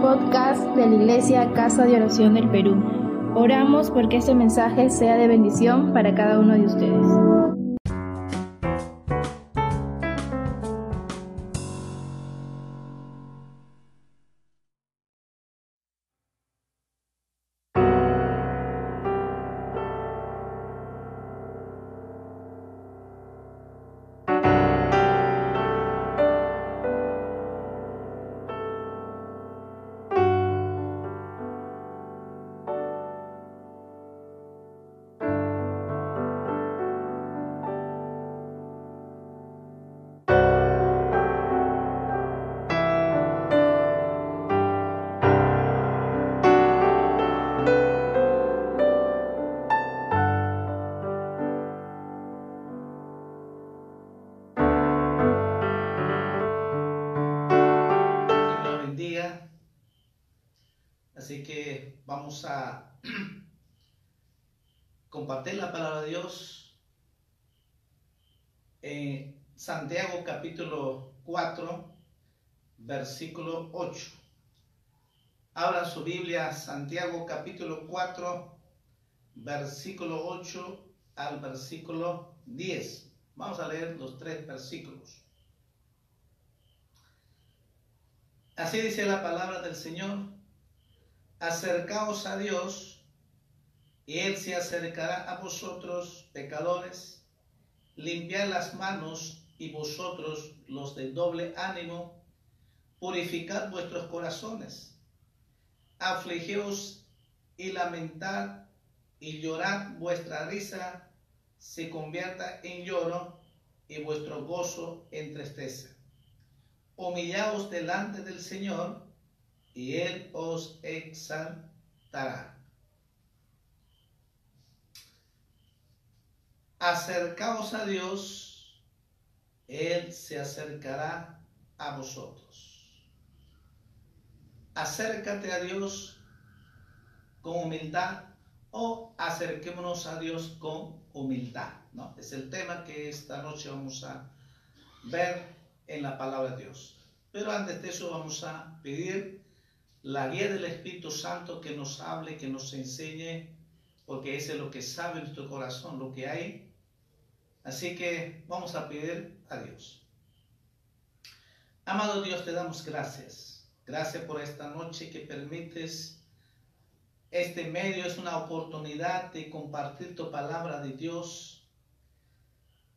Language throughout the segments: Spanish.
podcast de la Iglesia Casa de Oración del Perú. Oramos porque este mensaje sea de bendición para cada uno de ustedes. Compartir la palabra de Dios en Santiago capítulo 4, versículo 8. Abra su Biblia, Santiago capítulo 4, versículo 8 al versículo 10. Vamos a leer los tres versículos. Así dice la palabra del Señor acercaos a Dios, y Él se acercará a vosotros, pecadores, limpiad las manos, y vosotros, los de doble ánimo, purificad vuestros corazones, afligeos y lamentad, y llorad vuestra risa, se convierta en lloro, y vuestro gozo en tristeza. Humillaos delante del Señor, y Él os exaltará. Acercaos a Dios, Él se acercará a vosotros. Acércate a Dios con humildad o acerquémonos a Dios con humildad. ¿no? Es el tema que esta noche vamos a ver en la palabra de Dios. Pero antes de eso vamos a pedir la guía del Espíritu Santo que nos hable, que nos enseñe, porque ese es lo que sabe nuestro corazón, lo que hay. Así que vamos a pedir a Dios. Amado Dios, te damos gracias. Gracias por esta noche que permites. Este medio es una oportunidad de compartir tu palabra de Dios.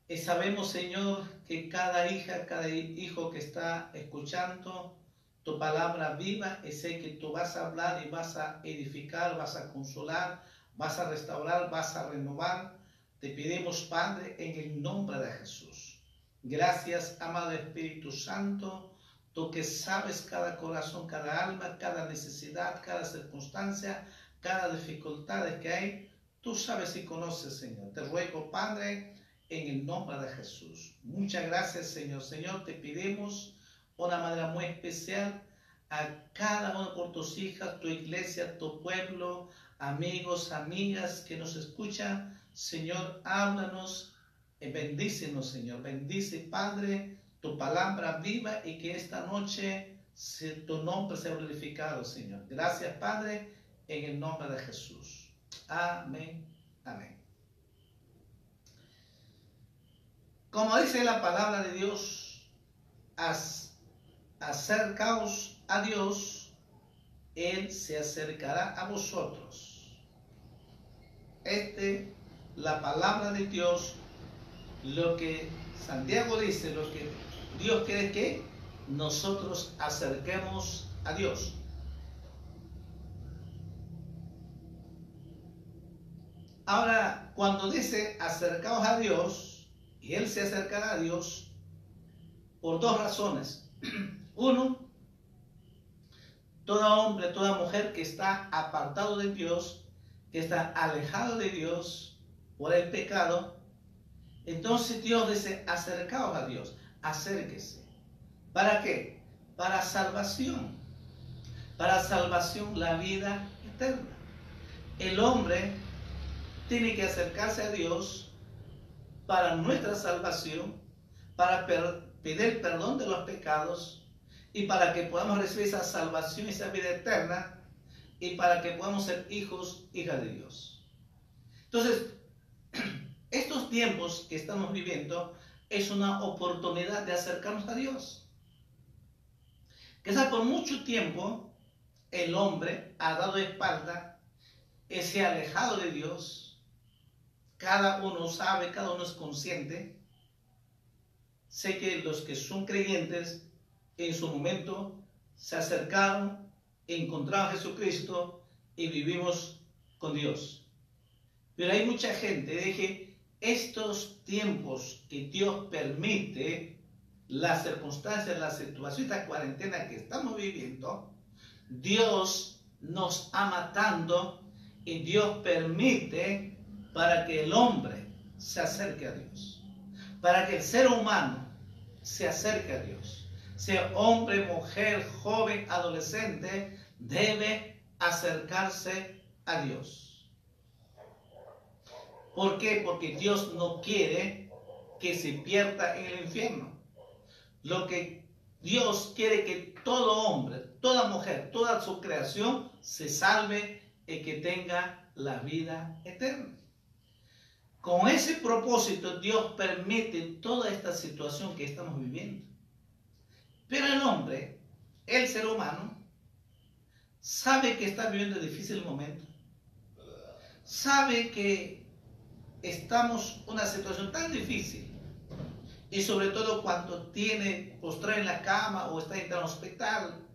Y sabemos, Señor, que cada hija, cada hijo que está escuchando, tu palabra viva y sé que tú vas a hablar y vas a edificar, vas a consolar, vas a restaurar, vas a renovar. Te pedimos, Padre, en el nombre de Jesús. Gracias, amado Espíritu Santo, tú que sabes cada corazón, cada alma, cada necesidad, cada circunstancia, cada dificultad que hay. Tú sabes y conoces, Señor. Te ruego, Padre, en el nombre de Jesús. Muchas gracias, Señor. Señor, te pedimos una manera muy especial a cada uno por tus hijas, tu iglesia, tu pueblo, amigos, amigas que nos escuchan. Señor, háblanos, y bendícenos, Señor. Bendice, Padre, tu palabra viva y que esta noche tu nombre sea glorificado, Señor. Gracias, Padre, en el nombre de Jesús. Amén. Amén. Como dice la palabra de Dios, acercaos a Dios, Él se acercará a vosotros. Este, la palabra de Dios, lo que Santiago dice, lo que Dios quiere que nosotros acerquemos a Dios. Ahora, cuando dice acercaos a Dios, y Él se acercará a Dios, por dos razones. Uno, todo hombre, toda mujer que está apartado de Dios, que está alejado de Dios por el pecado, entonces Dios dice, acercaos a Dios, acérquese. ¿Para qué? Para salvación. Para salvación, la vida eterna. El hombre tiene que acercarse a Dios para nuestra salvación, para pedir perdón de los pecados y para que podamos recibir esa salvación y esa vida eterna y para que podamos ser hijos, hijas de Dios. Entonces, estos tiempos que estamos viviendo es una oportunidad de acercarnos a Dios. Quizás por mucho tiempo el hombre ha dado espalda, se ha alejado de Dios. Cada uno sabe, cada uno es consciente. Sé que los que son creyentes en su momento se acercaron, encontraron a Jesucristo y vivimos con Dios. Pero hay mucha gente que estos tiempos que Dios permite, las circunstancias, la situación, esta cuarentena que estamos viviendo, Dios nos ama tanto y Dios permite para que el hombre se acerque a Dios, para que el ser humano se acerque a Dios sea hombre, mujer, joven, adolescente, debe acercarse a Dios. ¿Por qué? Porque Dios no quiere que se pierda en el infierno. Lo que Dios quiere que todo hombre, toda mujer, toda su creación se salve y que tenga la vida eterna. Con ese propósito Dios permite toda esta situación que estamos viviendo. Pero el hombre, el ser humano, sabe que está viviendo difícil momento. Sabe que estamos en una situación tan difícil. Y sobre todo cuando tiene postrado en la cama o está en el hospital,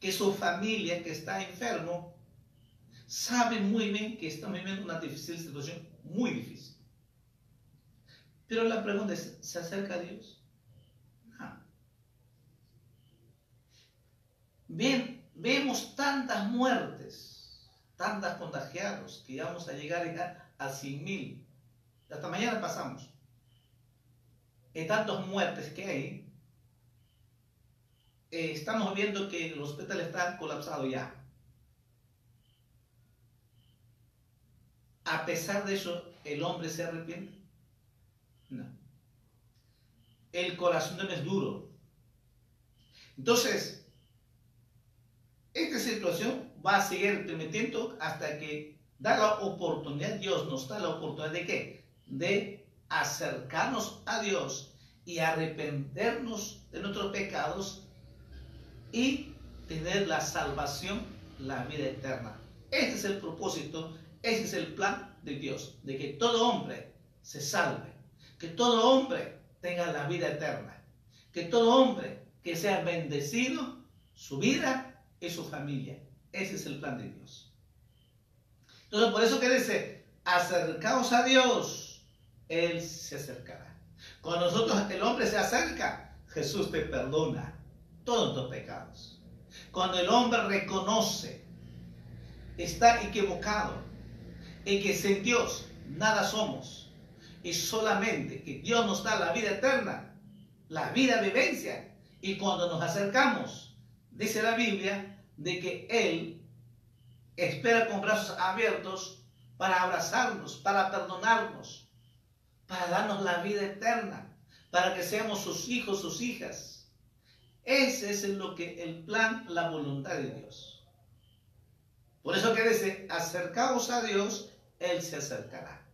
que su familia que está enfermo, sabe muy bien que está viviendo una difícil situación, muy difícil. Pero la pregunta es, ¿se acerca a Dios? Bien, vemos tantas muertes, tantas contagiados, que vamos a llegar a 100 mil. Hasta mañana pasamos. En tantas muertes que hay, eh, estamos viendo que el hospital está colapsado ya. A pesar de eso, ¿el hombre se arrepiente? No. El corazón no es duro. Entonces, esta situación va a seguir permitiendo hasta que da la oportunidad, Dios nos da la oportunidad de qué? De acercarnos a Dios y arrepentirnos de nuestros pecados y tener la salvación, la vida eterna. Este es el propósito, ese es el plan de Dios, de que todo hombre se salve, que todo hombre tenga la vida eterna, que todo hombre que sea bendecido, su vida es su familia. Ese es el plan de Dios. Entonces, por eso que dice, acercaos a Dios, Él se acercará. Cuando nosotros, el hombre se acerca, Jesús te perdona todos tus pecados. Cuando el hombre reconoce, está equivocado, y que sin Dios nada somos, y solamente que Dios nos da la vida eterna, la vida vivencia, y cuando nos acercamos, dice la Biblia, de que Él espera con brazos abiertos para abrazarnos, para perdonarnos, para darnos la vida eterna, para que seamos sus hijos, sus hijas. Ese es lo que el plan, la voluntad de Dios. Por eso que dice, acercaos a Dios, Él se acercará.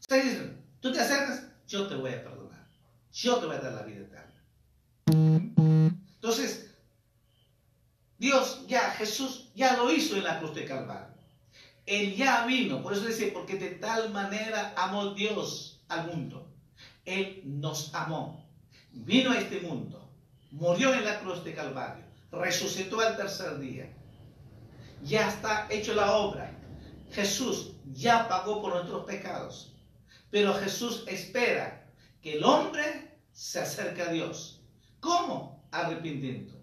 Ustedes dicen, tú te acercas, yo te voy a perdonar. Yo te voy a dar la vida eterna. Entonces, Dios ya, Jesús ya lo hizo en la cruz de Calvario. Él ya vino, por eso dice, porque de tal manera amó Dios al mundo. Él nos amó. Vino a este mundo, murió en la cruz de Calvario, resucitó al tercer día. Ya está hecho la obra. Jesús ya pagó por nuestros pecados. Pero Jesús espera que el hombre se acerque a Dios. ¿Cómo? Arrepintiendo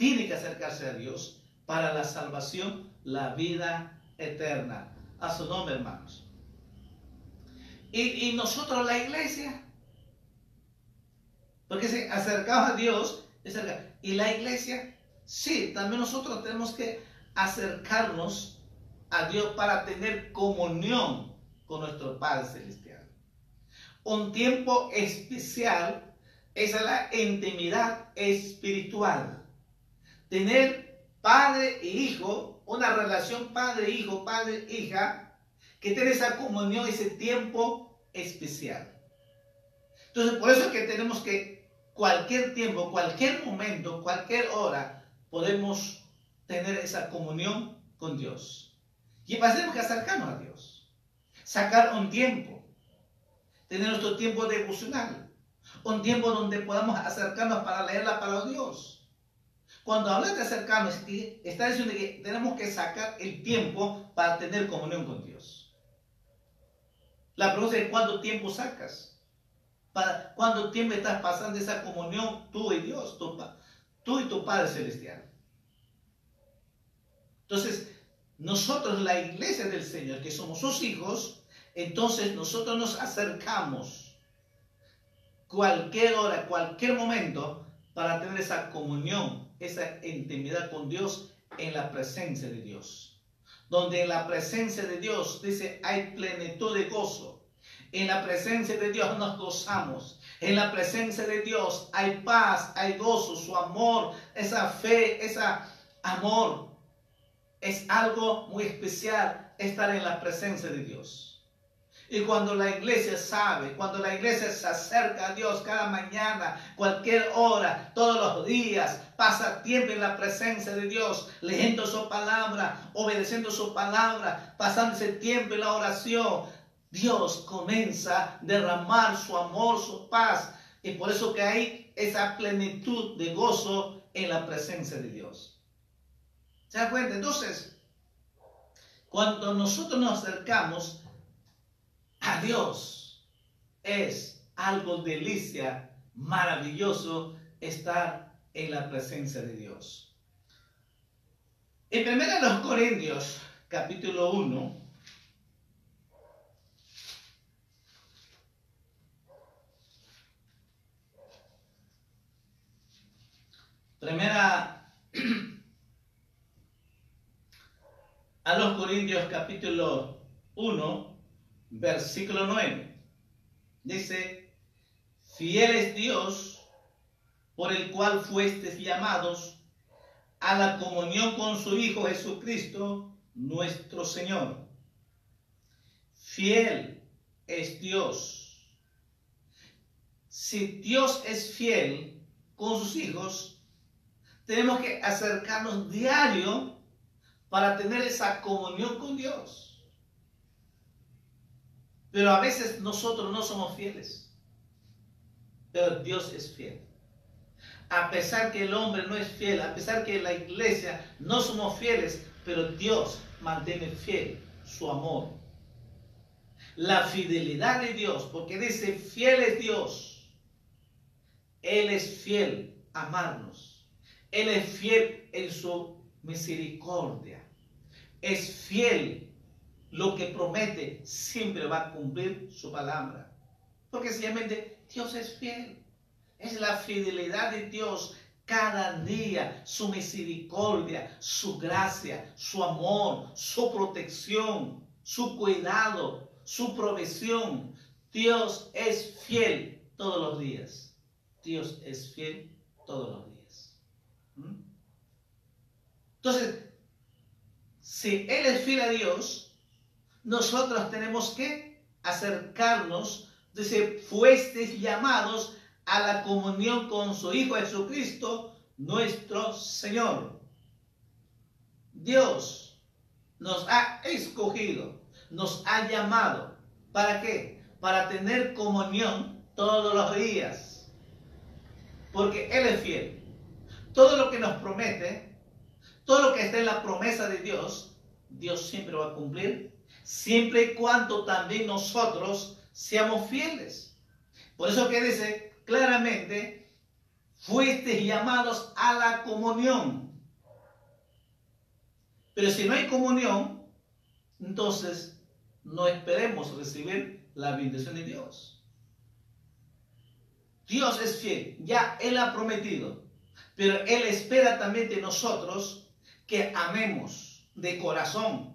tiene que acercarse a Dios para la salvación, la vida eterna. A su nombre, hermanos. Y, nosotros, la iglesia, porque se acercaba a Dios, y la iglesia, sí, también nosotros tenemos que acercarnos a Dios para tener comunión con nuestro Padre Celestial. Un tiempo especial es la intimidad espiritual. Tener padre e hijo, una relación padre-hijo, padre-hija, que tiene esa comunión, ese tiempo especial. Entonces, por eso es que tenemos que cualquier tiempo, cualquier momento, cualquier hora, podemos tener esa comunión con Dios. Y tenemos que acercarnos a Dios. Sacar un tiempo. Tener nuestro tiempo devocional. Un tiempo donde podamos acercarnos para leer la palabra de Dios. Cuando habla de acercarnos, está diciendo que tenemos que sacar el tiempo para tener comunión con Dios. La pregunta es, ¿cuánto tiempo sacas? ¿Para ¿Cuánto tiempo estás pasando esa comunión tú y Dios, tú y tu Padre Celestial? Entonces, nosotros, la iglesia del Señor, que somos sus hijos, entonces nosotros nos acercamos cualquier hora, cualquier momento, para tener esa comunión, esa intimidad con Dios en la presencia de Dios. Donde en la presencia de Dios, dice, hay plenitud de gozo. En la presencia de Dios nos gozamos. En la presencia de Dios hay paz, hay gozo, su amor, esa fe, ese amor es algo muy especial estar en la presencia de Dios. Y cuando la iglesia sabe, cuando la iglesia se acerca a Dios cada mañana, cualquier hora, todos los días, pasa tiempo en la presencia de Dios, leyendo su palabra, obedeciendo su palabra, pasando ese tiempo en la oración, Dios comienza a derramar su amor, su paz. Y por eso que hay esa plenitud de gozo en la presencia de Dios. ¿Se da cuenta? Entonces, cuando nosotros nos acercamos a Dios, es algo delicia, maravilloso estar en la presencia de Dios. En 1 Corintios, capítulo 1, Primera a los Corintios capítulo 1, versículo 9. Dice, fiel es Dios por el cual fuestes llamados a la comunión con su Hijo Jesucristo, nuestro Señor. Fiel es Dios. Si Dios es fiel con sus hijos, tenemos que acercarnos diario para tener esa comunión con Dios. Pero a veces nosotros no somos fieles. Pero Dios es fiel. A pesar que el hombre no es fiel, a pesar que la iglesia no somos fieles, pero Dios mantiene fiel su amor. La fidelidad de Dios, porque dice, fiel es Dios. Él es fiel amarnos. Él es fiel en su misericordia. Es fiel. Lo que promete siempre va a cumplir su palabra. Porque simplemente Dios es fiel. Es la fidelidad de Dios cada día, su misericordia, su gracia, su amor, su protección, su cuidado, su provisión. Dios es fiel todos los días. Dios es fiel todos los días. ¿Mm? Entonces, si Él es fiel a Dios, nosotros tenemos que acercarnos, dice, fuestes llamados a la comunión con su Hijo Jesucristo, nuestro Señor. Dios nos ha escogido, nos ha llamado. ¿Para qué? Para tener comunión todos los días. Porque Él es fiel. Todo lo que nos promete, todo lo que está en la promesa de Dios, Dios siempre va a cumplir, siempre y cuando también nosotros seamos fieles. Por eso que dice claramente, fuiste llamados a la comunión. Pero si no hay comunión, entonces no esperemos recibir la bendición de Dios. Dios es fiel, ya Él ha prometido, pero Él espera también de nosotros que amemos de corazón,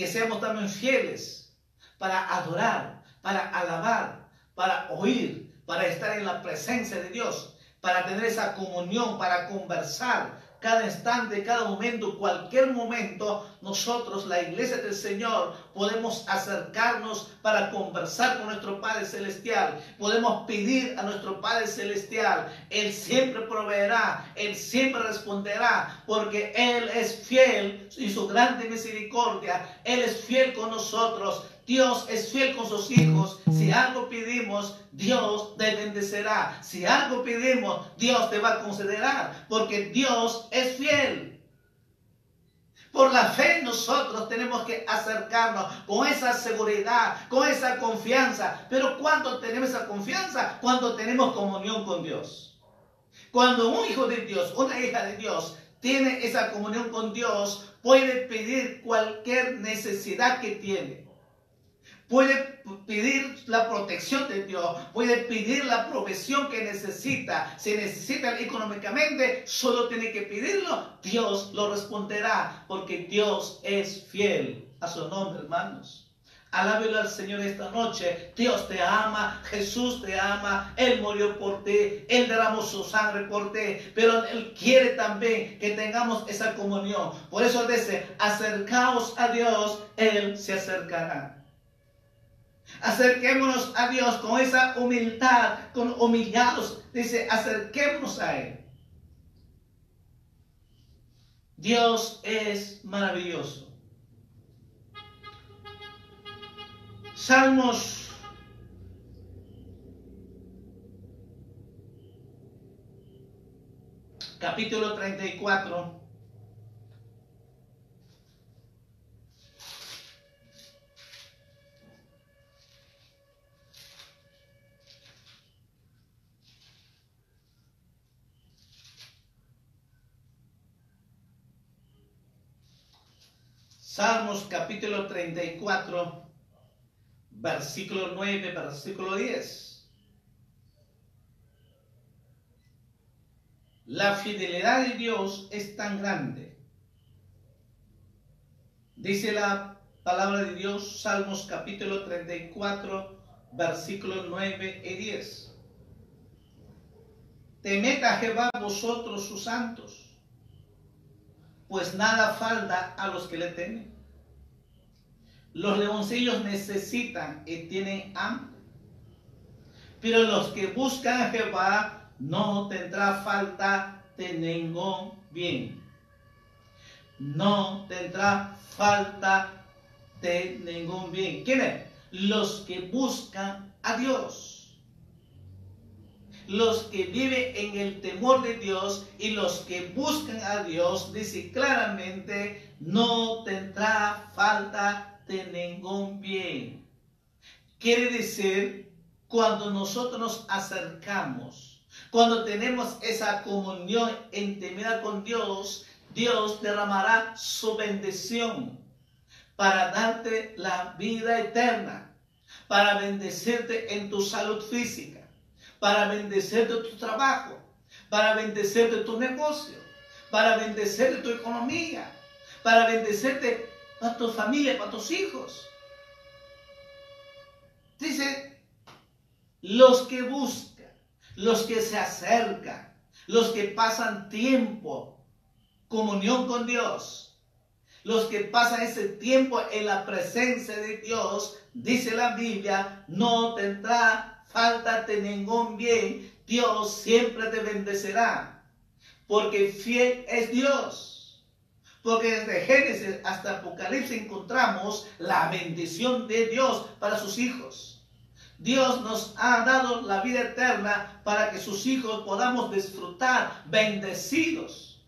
que seamos también fieles para adorar, para alabar, para oír, para estar en la presencia de Dios, para tener esa comunión, para conversar cada instante, cada momento, cualquier momento, nosotros, la iglesia del Señor, podemos acercarnos para conversar con nuestro Padre Celestial. Podemos pedir a nuestro Padre Celestial. Él siempre proveerá, Él siempre responderá, porque Él es fiel y su grande misericordia. Él es fiel con nosotros. Dios es fiel con sus hijos. Si algo pedimos, Dios te bendecerá. Si algo pedimos, Dios te va a considerar, porque Dios es fiel. Por la fe nosotros tenemos que acercarnos con esa seguridad, con esa confianza. Pero ¿cuándo tenemos esa confianza? Cuando tenemos comunión con Dios. Cuando un hijo de Dios, una hija de Dios, tiene esa comunión con Dios, puede pedir cualquier necesidad que tiene puede pedir la protección de Dios, puede pedir la provisión que necesita. Si necesita económicamente, solo tiene que pedirlo. Dios lo responderá, porque Dios es fiel a su nombre, hermanos. Alábelo al Señor esta noche. Dios te ama, Jesús te ama, Él murió por ti, Él derramó su sangre por ti, pero Él quiere también que tengamos esa comunión. Por eso dice, acercaos a Dios, Él se acercará. Acerquémonos a Dios con esa humildad, con humillados. Dice, acerquémonos a Él. Dios es maravilloso. Salmos capítulo 34. Salmos capítulo 34, versículo 9, versículo 10. La fidelidad de Dios es tan grande. Dice la palabra de Dios, Salmos capítulo 34, versículo 9 y 10. Temed a Jehová vosotros sus santos pues nada falta a los que le temen. Los leoncillos necesitan y tienen hambre, pero los que buscan a Jehová no tendrá falta de ningún bien. No tendrá falta de ningún bien. ¿Quiénes? Los que buscan a Dios los que viven en el temor de Dios y los que buscan a Dios, dice claramente, no tendrá falta de ningún bien. Quiere decir, cuando nosotros nos acercamos, cuando tenemos esa comunión intimidad con Dios, Dios derramará su bendición para darte la vida eterna, para bendecirte en tu salud física para bendecirte tu trabajo, para bendecirte tu negocio, para bendecirte tu economía, para bendecirte a tu familia, para tus hijos. Dice, los que buscan, los que se acercan, los que pasan tiempo, comunión con Dios, los que pasan ese tiempo en la presencia de Dios, dice la Biblia, no tendrá de ningún bien, Dios siempre te bendecerá. Porque fiel es Dios. Porque desde Génesis hasta Apocalipsis encontramos la bendición de Dios para sus hijos. Dios nos ha dado la vida eterna para que sus hijos podamos disfrutar bendecidos.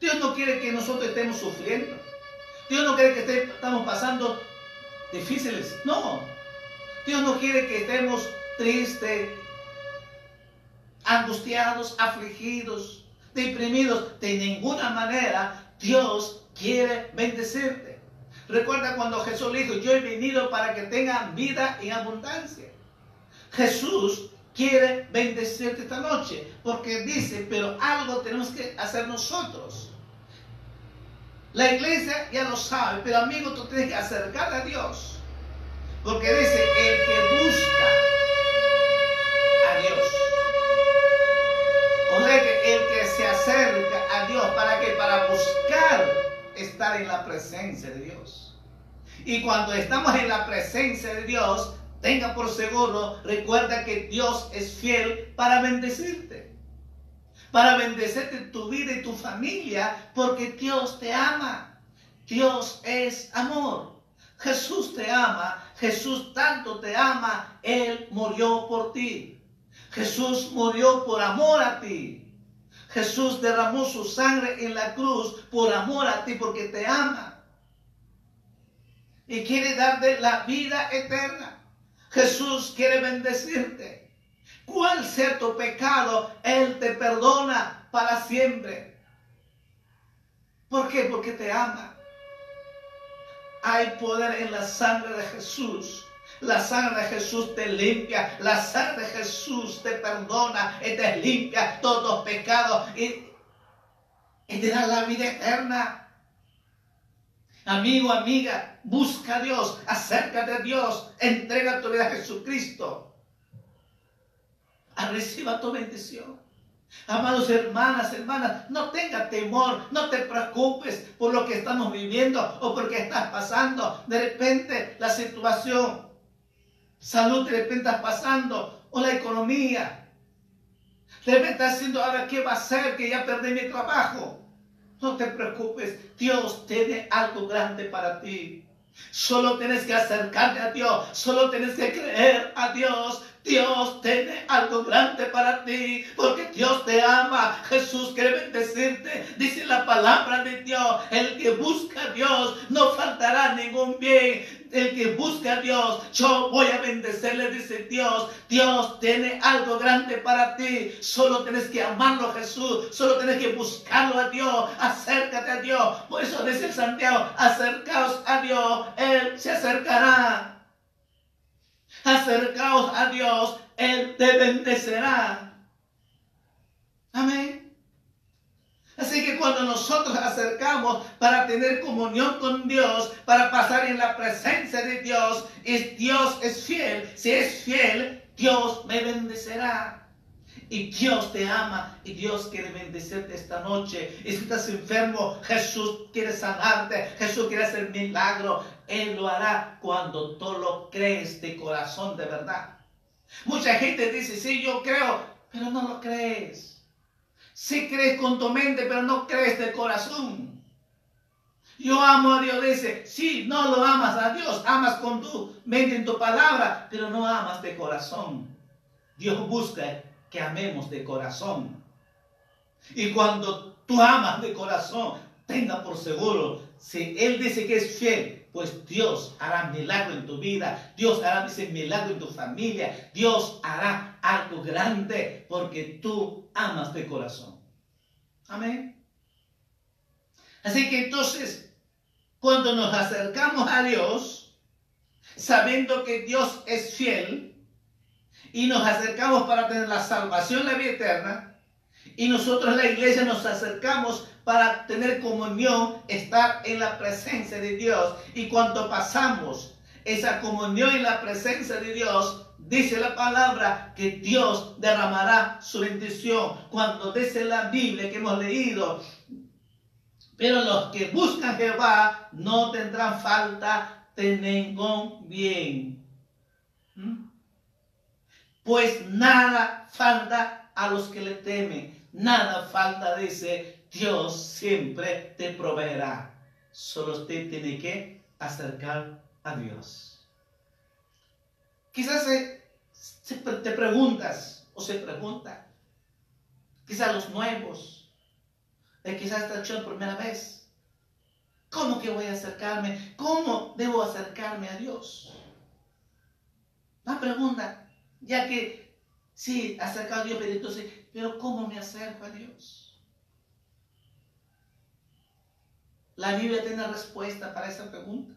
Dios no quiere que nosotros estemos sufriendo. Dios no quiere que estemos pasando difíciles. No. Dios no quiere que estemos tristes, angustiados, afligidos, deprimidos. De ninguna manera Dios quiere bendecirte. Recuerda cuando Jesús dijo, yo he venido para que tengan vida en abundancia. Jesús quiere bendecirte esta noche, porque dice, pero algo tenemos que hacer nosotros. La iglesia ya lo sabe, pero amigo, tú tienes que acercar a Dios. Porque dice, el que busca se acerca a Dios para estar en la presencia de Dios. Y cuando estamos en la presencia de Dios, tenga por seguro, recuerda que Dios es fiel para bendecirte. Para bendecirte tu vida y tu familia, porque Dios te ama. Dios es amor. Jesús te ama. Jesús tanto te ama. Él murió por ti. Jesús murió por amor a ti. Jesús derramó su sangre en la cruz por amor a ti, porque te ama. Y quiere darte la vida eterna. Jesús quiere bendecirte. ¿Cuál sea tu pecado? Él te perdona para siempre. ¿Por qué? Porque te ama. Hay poder en la sangre de Jesús la sangre de Jesús te limpia. La sangre de Jesús te perdona y te limpia todos los pecados y, te da la vida eterna. Amigo, amiga, busca a Dios, acércate a Dios, entrega tu vida a Jesucristo. A reciba tu bendición. Amados hermanas, hermanas, no tenga temor, no te preocupes por lo que estamos viviendo o por lo que estás pasando. De repente la situación salud de repente estás pasando, o la economía. De repente estás haciendo, ahora qué va a ser que ya perdí mi trabajo. No te preocupes, Dios tiene algo grande para ti. Solo tienes que acercarte a Dios, solo tienes que creer a Dios, Dios tiene algo grande para ti, porque Dios te ama. Jesús quiere bendecirte. Dice la palabra de Dios, el que busca a Dios no faltará ningún bien. El que busca a Dios, yo voy a bendecirle, dice Dios. Dios tiene algo grande para ti. Solo tienes que amarlo a Jesús. Solo tienes que buscarlo a Dios. Acércate a Dios. Por eso dice Santiago, acercaos a Dios. Él se acercará acercaos a Dios, Él te bendecirá. Amén. Así que cuando nosotros acercamos para tener comunión con Dios, para pasar en la presencia de Dios, es Dios es fiel. Si es fiel, Dios me bendecirá. Y Dios te ama y Dios quiere bendecirte esta noche. Y si estás enfermo, Jesús quiere sanarte. Jesús quiere hacer milagro. Él lo hará cuando tú lo crees de corazón de verdad. Mucha gente dice, sí, yo creo, pero no lo crees. Sí crees con tu mente, pero no crees de corazón. Yo amo a Dios, dice, sí, no lo amas a Dios, amas con tu mente en tu palabra, pero no amas de corazón. Dios busca que amemos de corazón. Y cuando tú amas de corazón, tenga por seguro, si Él dice que es fiel, pues Dios hará milagro en tu vida, Dios hará milagro en tu familia, Dios hará algo grande porque tú amas de corazón. Amén. Así que entonces, cuando nos acercamos a Dios, sabiendo que Dios es fiel, y nos acercamos para tener la salvación, la vida eterna, y nosotros la iglesia nos acercamos para tener comunión, estar en la presencia de Dios. Y cuando pasamos esa comunión en la presencia de Dios, dice la palabra que Dios derramará su bendición. Cuando dice la Biblia que hemos leído, pero los que buscan Jehová no tendrán falta de ningún bien. ¿Mm? Pues nada falta a los que le temen. Nada falta, dice, Dios siempre te proveerá. Solo usted tiene que acercar a Dios. Quizás te preguntas o se pregunta, quizás los nuevos, eh, quizás esta hecho por primera vez, ¿cómo que voy a acercarme? ¿Cómo debo acercarme a Dios? La pregunta, ya que, sí, acercado a Dios, pero entonces, pero ¿cómo me acerco a Dios? La Biblia tiene respuesta para esa pregunta.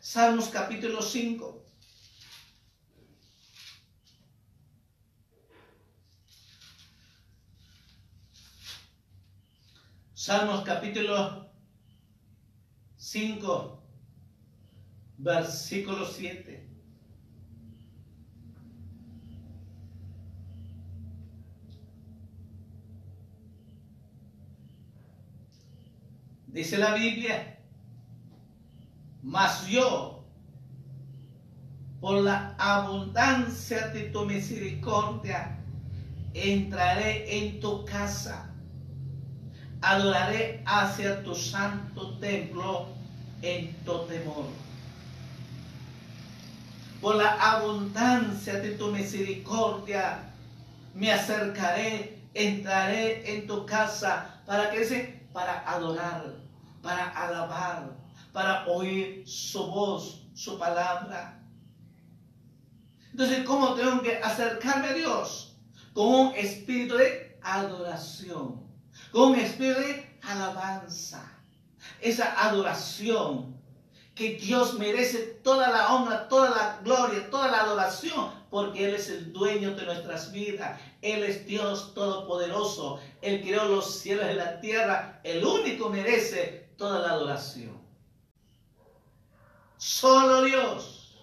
Salmos capítulo 5. Salmos capítulo 5, versículo 7. Dice la Biblia, mas yo, por la abundancia de tu misericordia, entraré en tu casa, adoraré hacia tu santo templo en tu temor. Por la abundancia de tu misericordia, me acercaré, entraré en tu casa, para se, para adorar, para alabar, para oír su voz, su palabra. Entonces, ¿cómo tengo que acercarme a Dios? Con un espíritu de adoración, con un espíritu de alabanza. Esa adoración que Dios merece toda la honra, toda la gloria, toda la adoración, porque Él es el dueño de nuestras vidas. Él es Dios todopoderoso. Él creó los cielos y la tierra. El único merece toda la adoración. Solo Dios.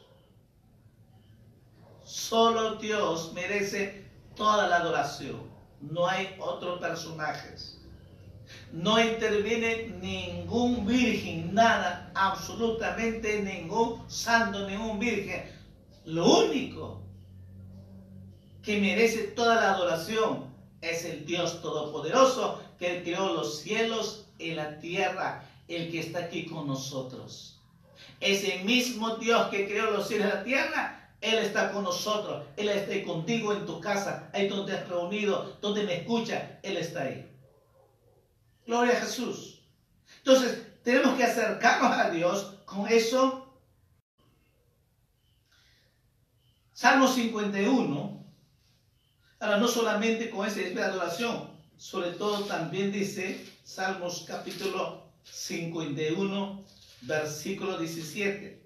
Solo Dios merece toda la adoración. No hay otros personajes. No interviene ningún virgen, nada, absolutamente ningún santo, ningún virgen. Lo único que merece toda la adoración es el Dios Todopoderoso que creó los cielos y la tierra, el que está aquí con nosotros. Ese mismo Dios que creó los cielos y la tierra, Él está con nosotros. Él está contigo en tu casa, ahí donde has reunido, donde me escucha, Él está ahí. Gloria a Jesús. Entonces, tenemos que acercarnos a Dios con eso. Salmo 51. Ahora, no solamente con ese de adoración, sobre todo también dice Salmos capítulo 51, versículo 17.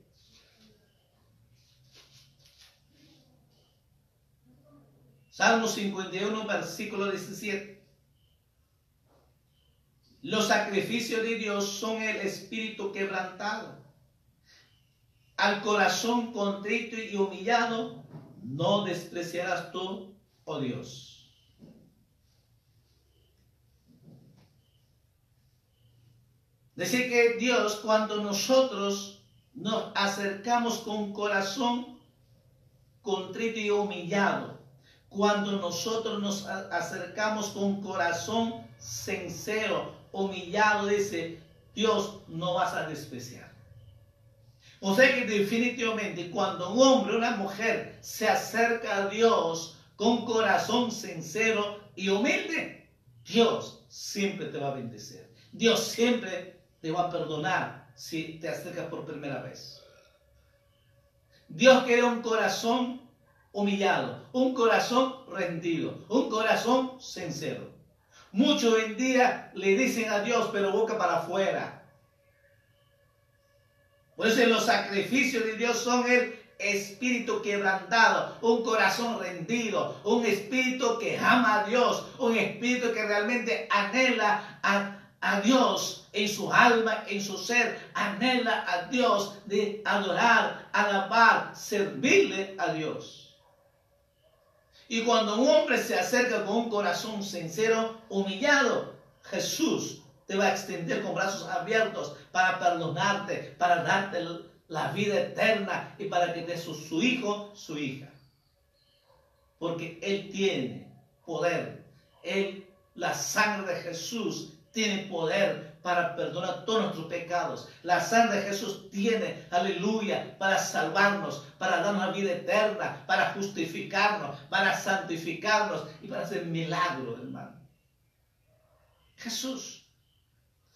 Salmo 51, versículo 17. Los sacrificios de Dios son el espíritu quebrantado. Al corazón contrito y humillado, no despreciarás tú, oh Dios. Decir que Dios, cuando nosotros nos acercamos con corazón contrito y humillado, cuando nosotros nos acercamos con corazón sincero, humillado, dice, Dios no vas a despreciar. O sea que definitivamente cuando un hombre una mujer se acerca a Dios con corazón sincero y humilde, Dios siempre te va a bendecir. Dios siempre te va a perdonar si te acercas por primera vez. Dios quiere un corazón humillado, un corazón rendido, un corazón sincero. Muchos en día le dicen a Dios, pero boca para afuera. Por eso los sacrificios de Dios son el espíritu quebrantado, un corazón rendido, un espíritu que ama a Dios, un espíritu que realmente anhela a, a Dios en su alma, en su ser, anhela a Dios de adorar, alabar, servirle a Dios. Y cuando un hombre se acerca con un corazón sincero, humillado, Jesús te va a extender con brazos abiertos para perdonarte, para darte la vida eterna y para que te su, su hijo, su hija. Porque Él tiene poder. Él, la sangre de Jesús, tiene poder para perdonar todos nuestros pecados. La sangre de Jesús tiene, aleluya, para salvarnos, para darnos la vida eterna, para justificarnos, para santificarnos y para hacer milagros, hermano. Jesús.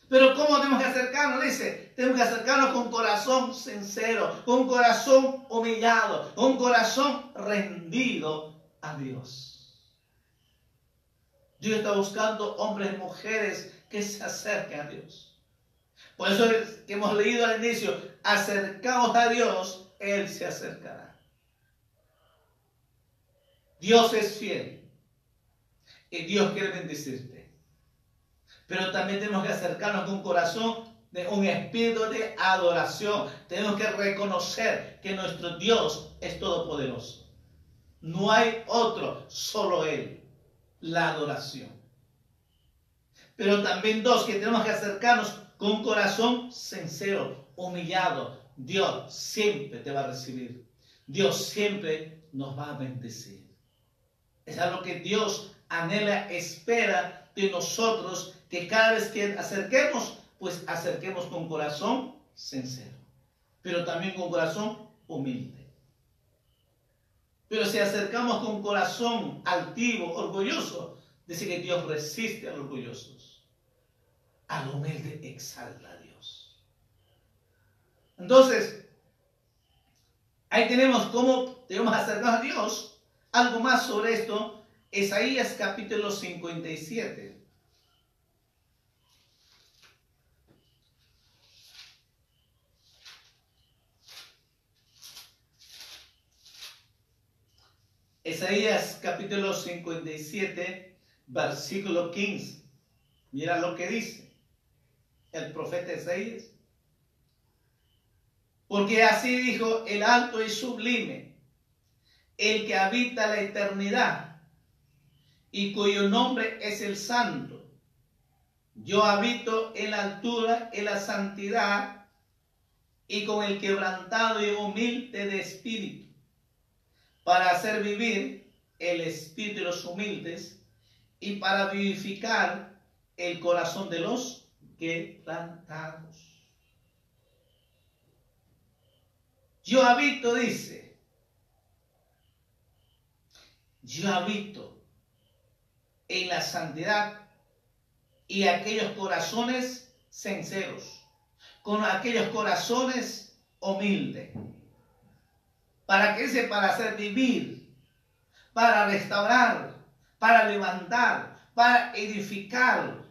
Pero ¿cómo tenemos que acercarnos? Dice, tenemos que acercarnos con corazón sincero, con corazón humillado, con corazón rendido a Dios. Dios está buscando hombres y mujeres que se acerque a Dios. Por eso es que hemos leído al inicio, acercaos a Dios, Él se acercará. Dios es fiel y Dios quiere bendecirte. Pero también tenemos que acercarnos con un corazón de un espíritu de adoración. Tenemos que reconocer que nuestro Dios es todopoderoso. No hay otro, solo Él. La adoración. Pero también dos, que tenemos que acercarnos con corazón sincero, humillado, Dios siempre te va a recibir. Dios siempre nos va a bendecir. Es algo que Dios anhela, espera de nosotros, que cada vez que acerquemos, pues acerquemos con corazón sincero, pero también con corazón humilde. Pero si acercamos con corazón altivo, orgulloso, dice que Dios resiste a los orgullosos. Al humilde exalta a Dios. Entonces, ahí tenemos cómo debemos acercarnos a Dios. Algo más sobre esto, Isaías capítulo 57. Isaías capítulo 57, versículo 15. Mira lo que dice el profeta Isaías. Porque así dijo el alto y sublime, el que habita la eternidad y cuyo nombre es el santo. Yo habito en la altura, en la santidad y con el quebrantado y humilde de espíritu para hacer vivir el espíritu de los humildes y para vivificar el corazón de los quebrantados. Yo habito, dice, yo habito en la santidad y aquellos corazones sinceros, con aquellos corazones humildes. ¿Para qué dice? Para hacer vivir, para restaurar, para levantar, para edificar.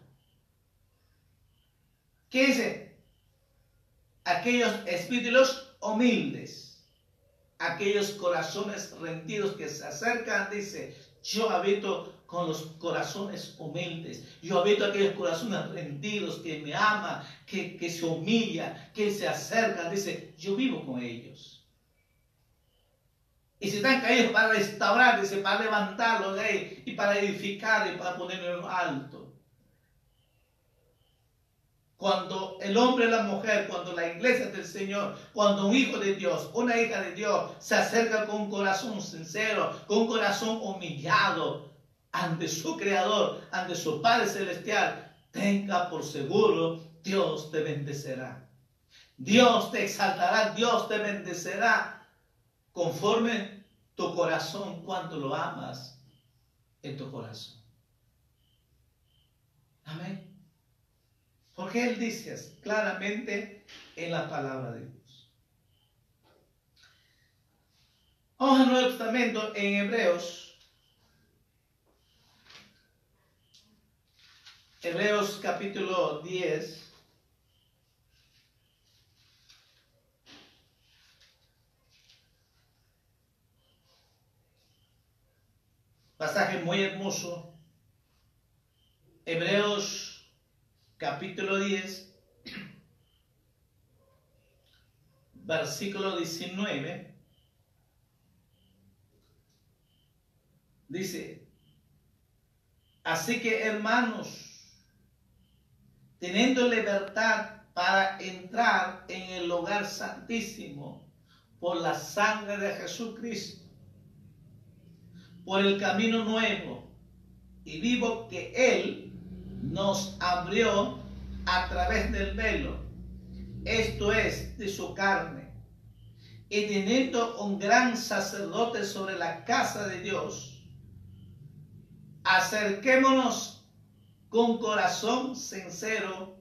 ¿Qué dice? Aquellos espíritus humildes, aquellos corazones rendidos que se acercan, dice, yo habito con los corazones humildes. Yo habito aquellos corazones rendidos que me aman, que, que se humilla, que se acercan. Dice, yo vivo con ellos. Y si están caídos para restaurar, dice, para levantarlos de ahí y para edificar y para ponerlo alto. Cuando el hombre y la mujer, cuando la iglesia del Señor, cuando un hijo de Dios, una hija de Dios se acerca con un corazón sincero, con un corazón humillado ante su Creador, ante su Padre Celestial, tenga por seguro, Dios te bendecerá. Dios te exaltará, Dios te bendecerá conforme tu corazón, cuando lo amas en tu corazón. Amén. Porque Él dice claramente en la palabra de Dios. Vamos al Nuevo Testamento en Hebreos. Hebreos capítulo 10. pasaje muy hermoso. Hebreos capítulo 10, versículo 19. Dice, así que hermanos, teniendo libertad para entrar en el lugar santísimo por la sangre de Jesucristo, por el camino nuevo y vivo que Él nos abrió a través del velo, esto es, de su carne. Y teniendo un gran sacerdote sobre la casa de Dios, acerquémonos con corazón sincero,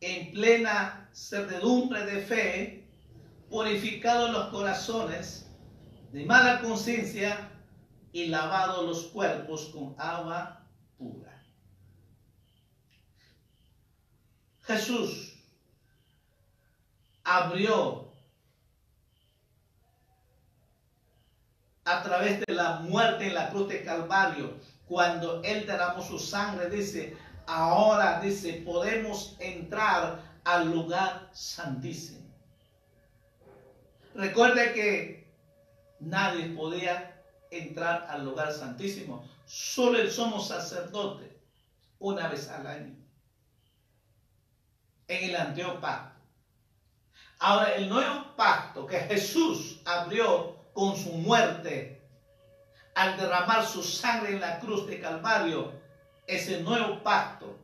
en plena certidumbre de fe, purificados los corazones de mala conciencia y lavado los cuerpos con agua Jesús abrió a través de la muerte en la cruz de Calvario, cuando Él derramó su sangre, dice, ahora dice, podemos entrar al lugar santísimo. Recuerde que nadie podía entrar al lugar santísimo. Solo el somos sacerdote una vez al año. En el antiguo pacto. Ahora, el nuevo pacto que Jesús abrió con su muerte al derramar su sangre en la cruz de Calvario, ese nuevo pacto,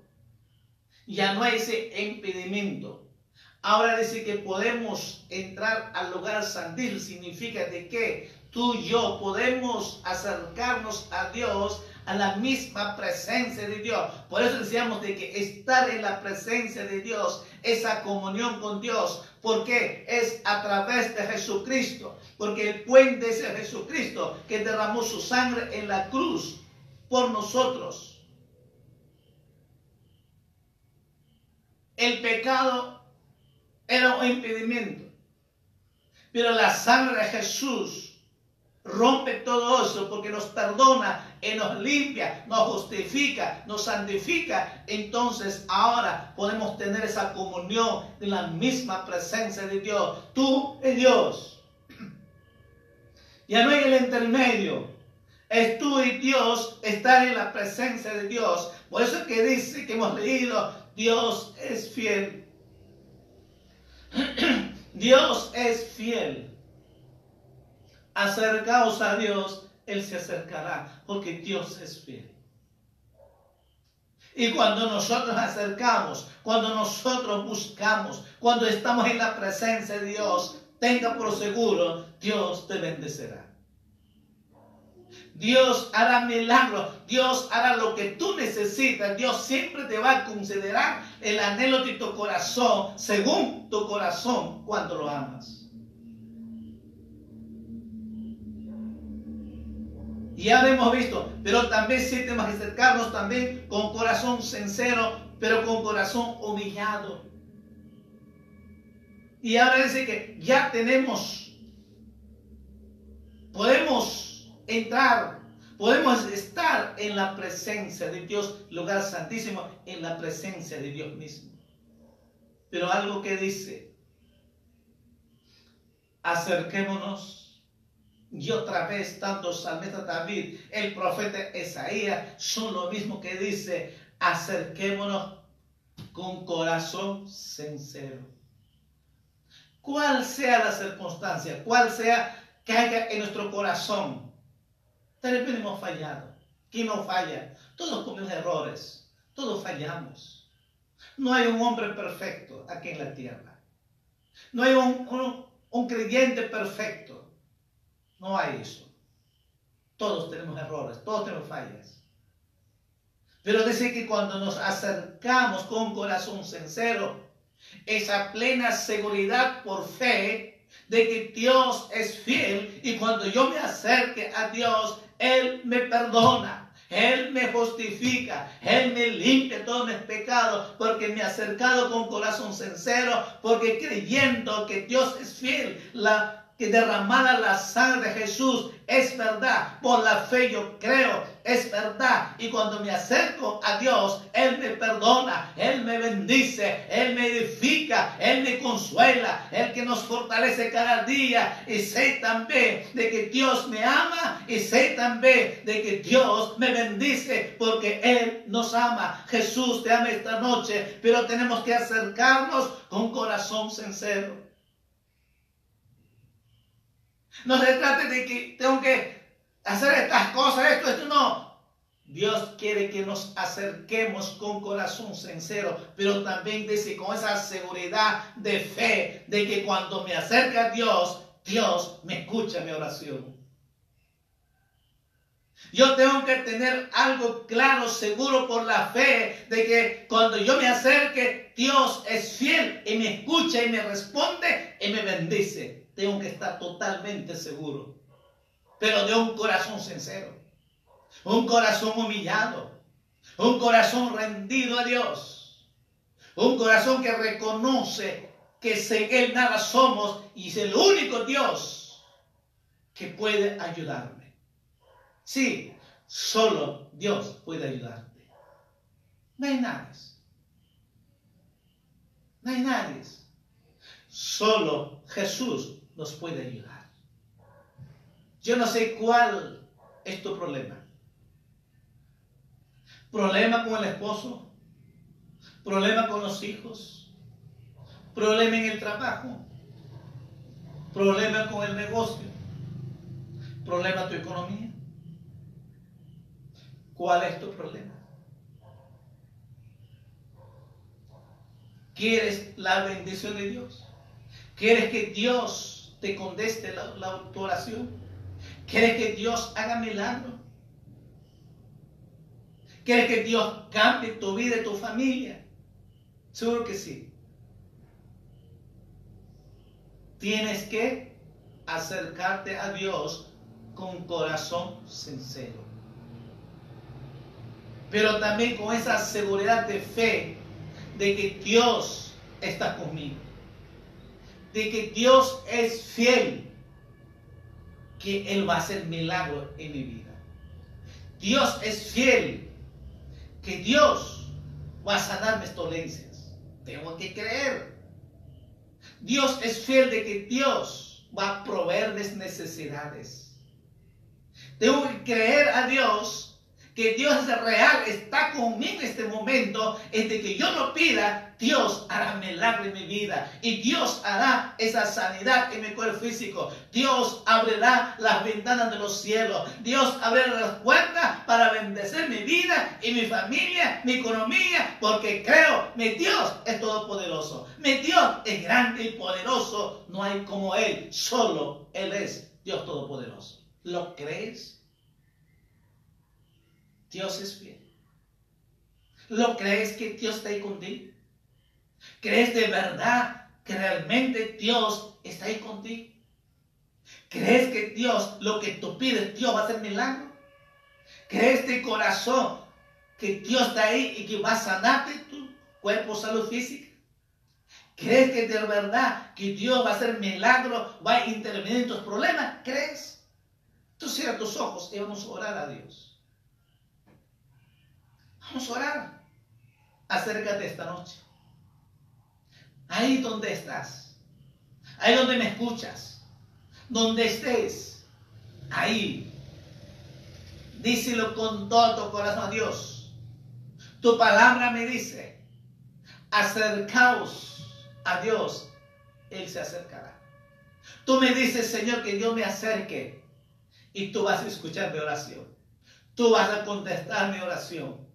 ya no hay ese impedimento. Ahora dice que podemos entrar al lugar santísimo, significa de que tú y yo podemos acercarnos a Dios a la misma presencia de Dios. Por eso decíamos de que estar en la presencia de Dios, esa comunión con Dios, porque es a través de Jesucristo, porque el puente es el Jesucristo que derramó su sangre en la cruz por nosotros. El pecado era un impedimento, pero la sangre de Jesús rompe todo eso porque nos perdona y nos limpia, nos justifica, nos santifica. Entonces ahora podemos tener esa comunión en la misma presencia de Dios. Tú y Dios. Ya no hay el intermedio. Es tú y Dios estar en la presencia de Dios. Por eso es que dice que hemos leído, Dios es fiel. Dios es fiel acercaos a Dios, Él se acercará, porque Dios es fiel. Y cuando nosotros acercamos, cuando nosotros buscamos, cuando estamos en la presencia de Dios, tenga por seguro, Dios te bendecirá. Dios hará milagros, Dios hará lo que tú necesitas, Dios siempre te va a considerar el anhelo de tu corazón, según tu corazón, cuando lo amas. Ya lo hemos visto, pero también sí tenemos que acercarnos también con corazón sincero, pero con corazón humillado. Y ahora dice que ya tenemos, podemos entrar, podemos estar en la presencia de Dios, lugar santísimo, en la presencia de Dios mismo. Pero algo que dice, acerquémonos y otra vez, tanto salmista David, el profeta Isaías, son lo mismo que dice, acerquémonos con corazón sincero. Cual sea la circunstancia, cual sea que haya en nuestro corazón, tal vez hemos fallado. ¿Quién no falla? Todos comemos errores, todos fallamos. No hay un hombre perfecto aquí en la tierra. No hay un, un creyente perfecto. No hay eso. Todos tenemos errores, todos tenemos fallas. Pero dice que cuando nos acercamos con corazón sincero, esa plena seguridad por fe de que Dios es fiel y cuando yo me acerque a Dios, Él me perdona. Él me justifica, Él me limpia todos mis pecados, porque me ha acercado con corazón sincero, porque creyendo que Dios es fiel, la que derramada la sangre de Jesús es verdad. Por la fe yo creo, es verdad. Y cuando me acerco a Dios, Él me perdona, Él me bendice, Él me edifica, Él me consuela, Él que nos fortalece cada día. Y sé también de que Dios me ama y sé también de que Dios me bendice porque Él nos ama. Jesús te ama esta noche, pero tenemos que acercarnos con corazón sincero. No se trate de que tengo que hacer estas cosas, esto, esto, no. Dios quiere que nos acerquemos con corazón sincero, pero también dice con esa seguridad de fe de que cuando me acerca a Dios, Dios me escucha mi oración. Yo tengo que tener algo claro, seguro por la fe, de que cuando yo me acerque, Dios es fiel y me escucha y me responde y me bendice tengo que estar totalmente seguro, pero de un corazón sincero, un corazón humillado, un corazón rendido a Dios, un corazón que reconoce que sin Él nada somos y es el único Dios que puede ayudarme. Sí, solo Dios puede ayudarte. No hay nadie. No hay nadie. Solo Jesús nos puede ayudar. Yo no sé cuál es tu problema. Problema con el esposo, problema con los hijos, problema en el trabajo, problema con el negocio, problema tu economía. ¿Cuál es tu problema? ¿Quieres la bendición de Dios? ¿Quieres que Dios te conteste la, la oración? ¿Quieres que Dios haga milagro? ¿Quieres que Dios cambie tu vida y tu familia? Seguro que sí. Tienes que acercarte a Dios con corazón sincero. Pero también con esa seguridad de fe de que Dios está conmigo. De que Dios es fiel. Que Él va a hacer milagro en mi vida. Dios es fiel. Que Dios va a sanar mis dolencias. Tengo que creer. Dios es fiel de que Dios va a proveer mis necesidades. Tengo que creer a Dios que Dios es real, está conmigo en este momento, es de que yo lo pida, Dios hará milagro en mi vida y Dios hará esa sanidad en mi cuerpo físico. Dios abrirá las ventanas de los cielos. Dios abrirá las puertas para bendecir mi vida y mi familia, mi economía, porque creo, mi Dios es todopoderoso. Mi Dios es grande y poderoso. No hay como Él, solo Él es Dios todopoderoso. ¿Lo crees? Dios es fiel. ¿Lo crees que Dios está ahí contigo? ¿Crees de verdad que realmente Dios está ahí contigo? ¿Crees que Dios, lo que tú pides, Dios va a hacer milagro? ¿Crees de corazón que Dios está ahí y que va a sanarte tu cuerpo, salud física? ¿Crees que de verdad que Dios va a hacer milagro, va a intervenir en tus problemas? ¿Crees? Tú cierra tus ojos y vamos a orar a Dios. Vamos a orar. Acércate esta noche. Ahí donde estás. Ahí donde me escuchas. Donde estés. Ahí. Díselo con todo tu corazón a Dios. Tu palabra me dice, acercaos a Dios, Él se acercará. Tú me dices, Señor, que yo me acerque y tú vas a escuchar mi oración. Tú vas a contestar mi oración.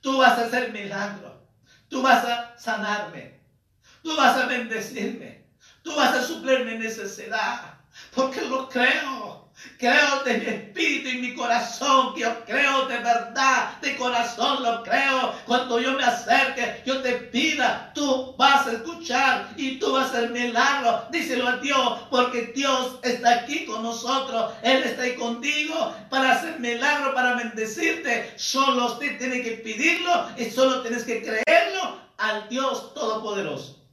Tú vas a hacer milagro. Tú vas a sanarme. Tú vas a bendecirme. Tú vas a suplir mi necesidad. Porque lo creo. Creo de mi espíritu y mi corazón, yo creo de verdad, de corazón lo creo. Cuando yo me acerque, yo te pida, tú vas a escuchar y tú vas a hacer milagro. Díselo a Dios, porque Dios está aquí con nosotros. Él está ahí contigo para hacer milagro, para bendecirte. Solo usted tiene que pedirlo y solo tienes que creerlo al Dios Todopoderoso.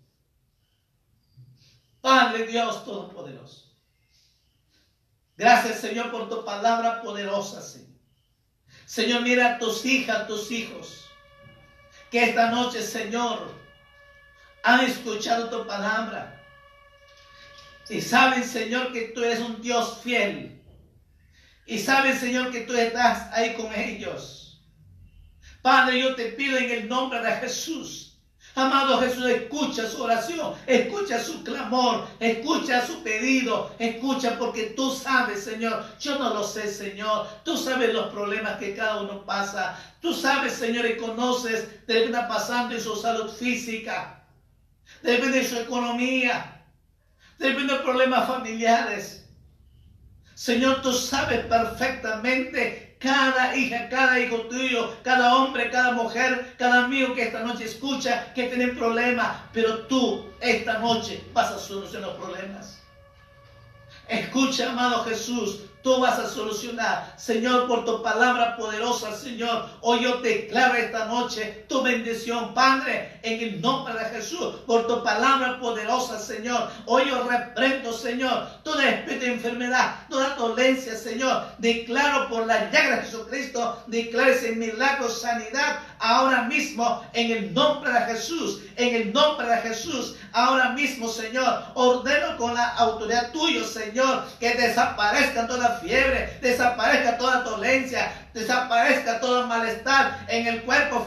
Padre Dios Todopoderoso. Gracias, Señor, por tu palabra poderosa, Señor. Señor, mira a tus hijas, tus hijos, que esta noche, Señor, han escuchado tu palabra. Y saben, Señor, que tú eres un Dios fiel. Y saben, Señor, que tú estás ahí con ellos. Padre, yo te pido en el nombre de Jesús Amado Jesús, escucha su oración, escucha su clamor, escucha su pedido, escucha porque tú sabes, Señor, yo no lo sé, Señor, tú sabes los problemas que cada uno pasa, tú sabes, Señor, y conoces de lo que está pasando en su salud física, depende de su economía, depende de problemas familiares. Señor, tú sabes perfectamente cada hija, cada hijo tuyo, cada hombre, cada mujer, cada amigo que esta noche escucha que tiene problemas, pero tú esta noche vas a solucionar los problemas. Escucha, amado Jesús, tú vas a solucionar. Señor, por tu palabra poderosa, Señor, hoy yo declaro esta noche tu bendición, Padre, en el nombre de Jesús, por tu palabra poderosa, Señor. Hoy yo reprendo, Señor, toda especie de enfermedad, toda dolencia, Señor. Declaro por la llaga de Jesucristo, declaro ese milagro, sanidad, ahora mismo, en el nombre de Jesús, en el nombre de Jesús, ahora mismo, Señor, ordeno con la autoridad tuya, Señor, que desaparezcan todas fiebre, desaparezca toda dolencia, desaparezca todo malestar en el cuerpo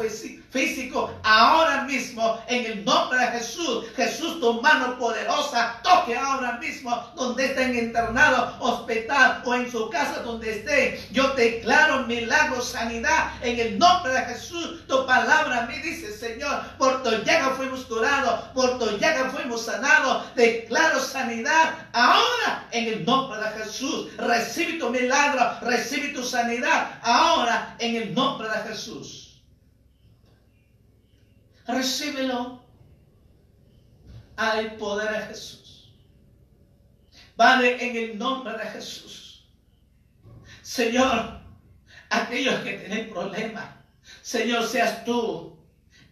físico ahora mismo en el nombre de Jesús. Jesús, tu mano poderosa, toque ahora mismo donde estén internados, hospital o en su casa donde esté. Yo declaro milagro, sanidad en el nombre de Jesús. Tu palabra me dice, Señor, por tu llaga fuimos curados, por tu llaga fuimos sanados. Declaro sanidad ahora en el nombre de Jesús. Recibe tu milagro, recibe tu sanidad ahora en el nombre de Jesús. Recíbelo. Hay poder en Jesús. Padre, en el nombre de Jesús. Señor, aquellos que tienen problemas, Señor, seas tú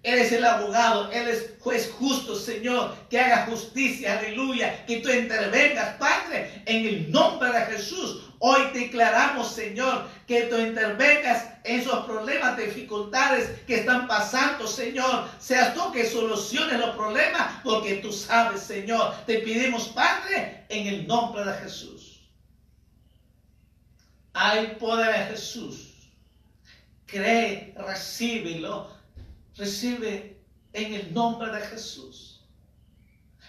Eres el abogado, Él es juez justo, Señor, que haga justicia, aleluya, que tú intervengas, Padre, en el nombre de Jesús. Hoy declaramos, Señor, que tú intervengas en esos problemas, dificultades que están pasando, Señor. Seas tú que soluciones los problemas, porque tú sabes, Señor. Te pedimos, Padre, en el nombre de Jesús. Hay poder en Jesús. Cree, recíbelo Recibe en el nombre de Jesús.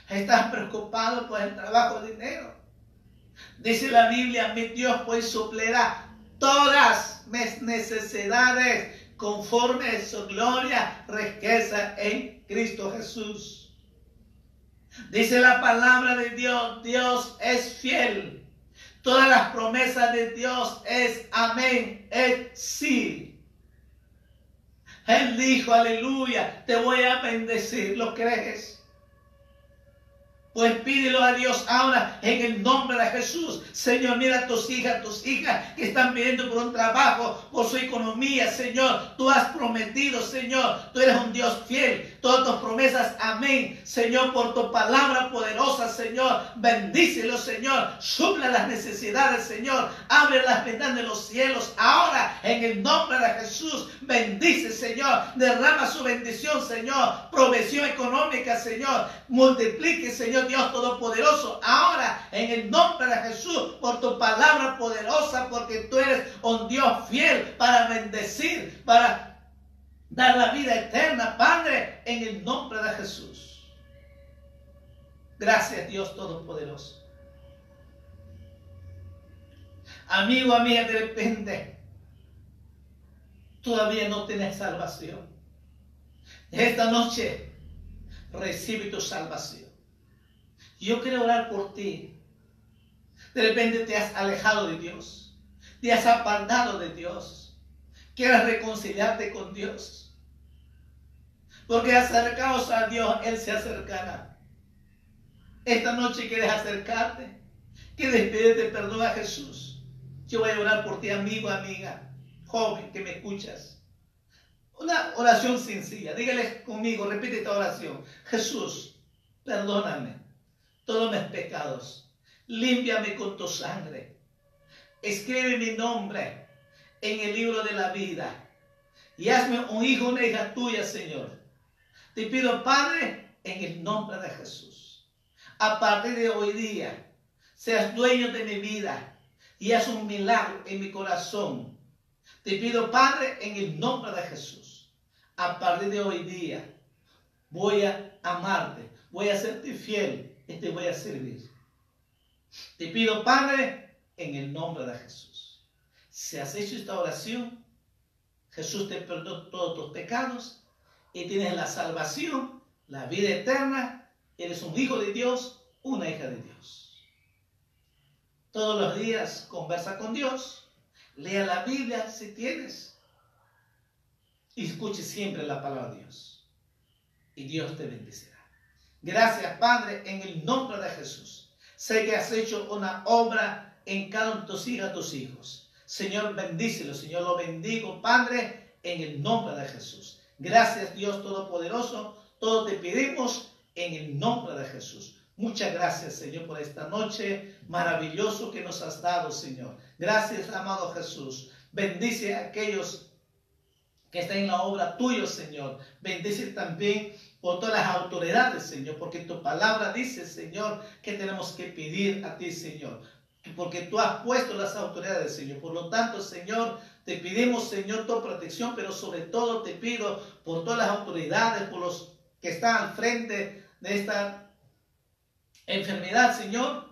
Estás preocupado por el trabajo, dinero. Dice la Biblia, mi Dios pues suplirá todas mis necesidades conforme a su gloria, riqueza en Cristo Jesús. Dice la palabra de Dios, Dios es fiel. Todas las promesas de Dios es amén, es sí. Él dijo, aleluya, te voy a bendecir. ¿Lo crees? Pues pídelo a Dios ahora en el nombre de Jesús. Señor, mira a tus hijas, tus hijas que están pidiendo por un trabajo, por su economía, Señor. Tú has prometido, Señor. Tú eres un Dios fiel. Todas tus promesas, amén. Señor, por tu palabra poderosa, Señor. Bendícelo, Señor. Suple las necesidades, Señor. Abre las ventanas de los cielos ahora en el nombre de Jesús. Bendice, Señor. Derrama su bendición, Señor. Provisión económica, Señor. Multiplique, Señor Dios Todopoderoso, ahora en el nombre de Jesús, por tu palabra poderosa, porque tú eres un Dios fiel para bendecir, para dar la vida eterna, Padre, en el nombre de Jesús. Gracias Dios Todopoderoso. Amigo, amiga, de repente todavía no tienes salvación. Esta noche recibe tu salvación. Yo quiero orar por ti. De repente te has alejado de Dios. Te has apartado de Dios. Quieres reconciliarte con Dios. Porque acercaos a Dios, Él se acercará. Esta noche quieres acercarte. Quieres pedirte perdón a Jesús. Yo voy a orar por ti, amigo, amiga, joven que me escuchas. Una oración sencilla. Dígale conmigo, repite esta oración. Jesús, perdóname todos mis pecados. Límpiame con tu sangre. Escribe mi nombre en el libro de la vida. Y hazme un hijo, una hija tuya, Señor. Te pido, Padre, en el nombre de Jesús. A partir de hoy día, seas dueño de mi vida y haz un milagro en mi corazón. Te pido, Padre, en el nombre de Jesús. A partir de hoy día, voy a amarte, voy a serte fiel te voy a servir. Te pido, Padre, en el nombre de Jesús. Si has hecho esta oración, Jesús te perdonó todos tus pecados y tienes la salvación, la vida eterna. Eres un hijo de Dios, una hija de Dios. Todos los días conversa con Dios, lea la Biblia si tienes y escuche siempre la palabra de Dios. Y Dios te bendecirá. Gracias, Padre, en el nombre de Jesús. Sé que has hecho una obra en cada uno de tus hijos. Señor, bendícelo. Señor, lo bendigo, Padre, en el nombre de Jesús. Gracias, Dios Todopoderoso. Todo te pedimos en el nombre de Jesús. Muchas gracias, Señor, por esta noche maravilloso que nos has dado, Señor. Gracias, amado Jesús. Bendice a aquellos que están en la obra tuya, Señor. Bendice también por todas las autoridades, Señor, porque tu palabra dice, Señor, que tenemos que pedir a ti, Señor. porque tú has puesto las autoridades, Señor. Por lo tanto, Señor, te pedimos, Señor, tu protección, pero sobre todo te pido por todas las autoridades, por los que están al frente de esta enfermedad, Señor.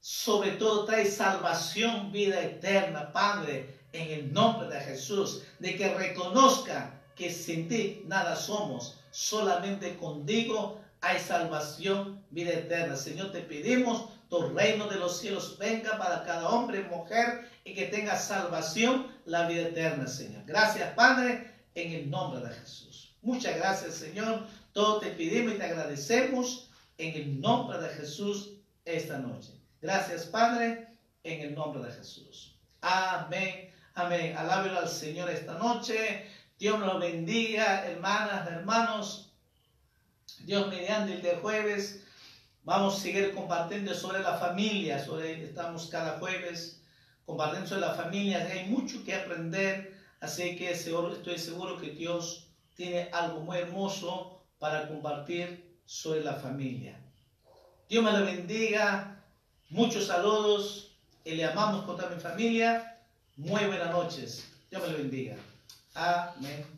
Sobre todo trae salvación, vida eterna, Padre, en el nombre de Jesús, de que reconozca que sin ti nada somos, solamente contigo hay salvación, vida eterna. Señor, te pedimos tu reino de los cielos venga para cada hombre y mujer y que tenga salvación, la vida eterna, Señor. Gracias, Padre, en el nombre de Jesús. Muchas gracias, Señor. Todo te pedimos y te agradecemos en el nombre de Jesús esta noche. Gracias, Padre, en el nombre de Jesús. Amén. Amén. Alábelo al Señor esta noche. Dios nos bendiga, hermanas, hermanos. Dios mediante el de jueves Vamos a seguir compartiendo sobre la familia, sobre, estamos cada jueves compartiendo sobre la familia, hay mucho que aprender, así que estoy seguro que Dios tiene algo muy hermoso para compartir sobre la familia. Dios me lo bendiga, muchos saludos y le amamos con toda mi familia. Muy buenas noches. Dios me lo bendiga. Amén.